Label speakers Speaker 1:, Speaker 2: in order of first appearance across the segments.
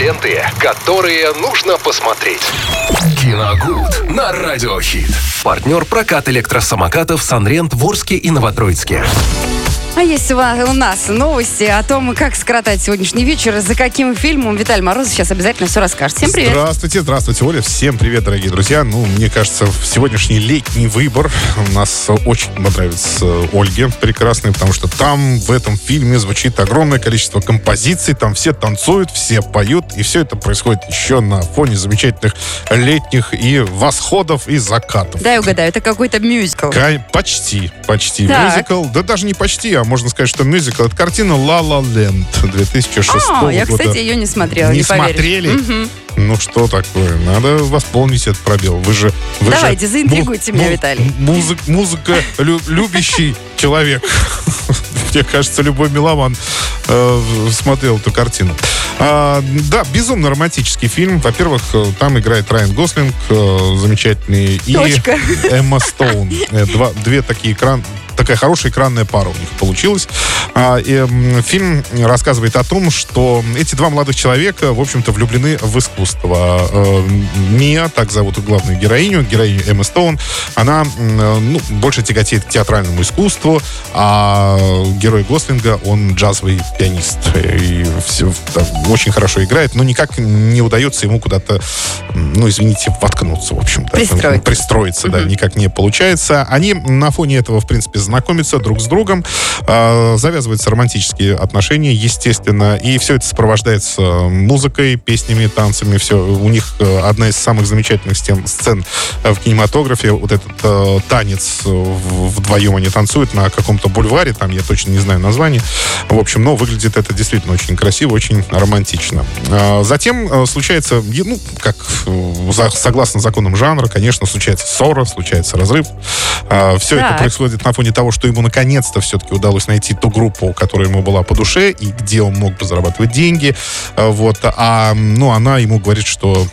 Speaker 1: Ленты, которые нужно посмотреть. Киногуд на Радиохит. Партнер прокат электросамокатов «Санрент» в Орске и Новотроицке.
Speaker 2: А есть у нас новости о том, как скоротать сегодняшний вечер, за каким фильмом Виталий Мороз сейчас обязательно все расскажет. Всем привет.
Speaker 3: Здравствуйте, здравствуйте, Оля. Всем привет, дорогие друзья. Ну, мне кажется, сегодняшний летний выбор у нас очень понравится Ольге прекрасный, потому что там в этом фильме звучит огромное количество композиций, там все танцуют, все поют, и все это происходит еще на фоне замечательных летних и восходов и закатов.
Speaker 2: Дай угадаю, это какой-то мюзикл.
Speaker 3: Ка- Почти, почти.
Speaker 2: Так.
Speaker 3: Мюзикл, да даже не почти, а можно сказать, что мюзикл. Это картина «Ла Ла Ленд» 2006
Speaker 2: А,
Speaker 3: года.
Speaker 2: я, кстати, ее не смотрела,
Speaker 3: Не
Speaker 2: не, поверишь.
Speaker 3: смотрели?
Speaker 2: Мгм.
Speaker 3: Ну что такое? Надо восполнить этот пробел. Вы же... Вы
Speaker 2: Давайте,
Speaker 3: же
Speaker 2: заинтригуйте меня, Виталий.
Speaker 3: Музык, музыка лю- любящий человек. Мне кажется, любой меломан э, смотрел эту картину. А, да, безумно романтический фильм. Во-первых, э, там играет Райан Гослинг, э, замечательный, и
Speaker 2: Точка.
Speaker 3: Эмма Стоун. Э, Два, две такие экран, такая хорошая экранная пара у них получилась. А, и, фильм рассказывает о том, что эти два молодых человека, в общем-то, влюблены в искусство. Э, Мия, так зовут главную героиню, героиню Эмма Стоун, она ну, больше тяготеет к театральному искусству, а герой Гослинга, он джазовый пианист. И все, очень хорошо играет, но никак не удается ему куда-то, ну, извините, воткнуться, в общем-то.
Speaker 2: Пристроить.
Speaker 3: Пристроиться, да, никак не получается. Они на фоне этого, в принципе, знакомятся друг с другом, э, завязываются романтические отношения, естественно, и все это сопровождается музыкой, песнями, танцами, все. У них э, одна из самых замечательных стен- сцен в кинематографе, вот этот э, танец вдвоем они танцуют на каком-то бульваре, там я точно не знаю название. В общем, но выглядит это действительно очень красиво, очень романтично. А, Затем э, случается, ну, как э, согласно законам жанра, конечно, случается ссора, случается разрыв. Все это
Speaker 2: Так.
Speaker 3: происходит на фоне того, что ему наконец-то все-таки удалось найти ту группу, которая ему была по душе, и где он мог бы зарабатывать деньги. А, Вот. А ну, она ему говорит, что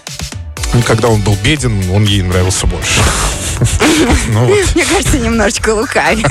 Speaker 3: когда он был беден, он ей нравился больше. Ну.
Speaker 2: Мне кажется, немножечко лукавит.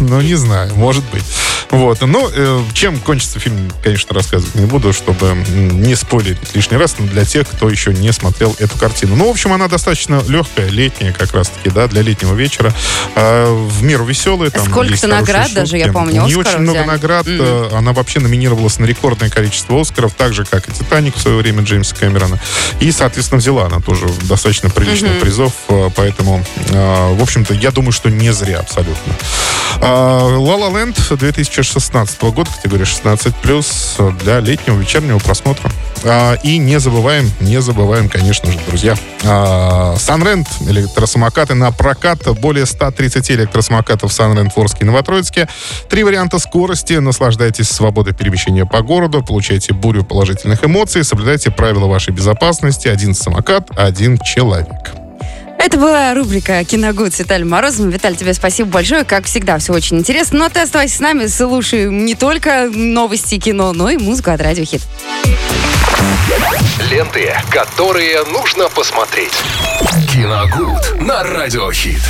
Speaker 3: Ну, не знаю, может быть. Вот. Но э, чем кончится фильм, конечно, рассказывать не буду, чтобы не спойлерить лишний раз, но для тех, кто еще не смотрел эту картину. Ну, в общем, она достаточно легкая, летняя как раз-таки, да, для летнего вечера. Э, в меру веселая. Там
Speaker 2: Сколько-то наград даже, я
Speaker 3: шутки.
Speaker 2: помню,
Speaker 3: У нее
Speaker 2: Оскаров
Speaker 3: очень много
Speaker 2: взяли.
Speaker 3: наград.
Speaker 2: Мгм.
Speaker 3: Э, Она вообще номинировалась на рекордное количество Оскаров, так же, как и «Титаник» в свое время Джеймса Кэмерона. И, соответственно, взяла она тоже достаточно приличных
Speaker 2: Мгм.
Speaker 3: призов, э, поэтому, в общем-то, я думаю, что не зря абсолютно. «Ла Ла Ленд» 2016 года, категория 16+, для летнего вечернего просмотра. А, И не забываем, не забываем, конечно же, друзья, Санрент, электросамокаты на прокат, более 130 электросамокатов Санрент в Орске и Новотроицке. Три варианта скорости, наслаждайтесь свободой перемещения по городу, получайте бурю положительных эмоций, соблюдайте правила вашей безопасности, один самокат, один человек.
Speaker 2: Это была рубрика «Киногуд» с Виталием Морозовым. Виталий, тебе спасибо большое. Как всегда, все очень интересно. Но ты оставайся с нами, слушай не только новости кино, но и музыку от Радио Хит.
Speaker 1: Ленты, которые нужно посмотреть. Киногуд на Радиохит.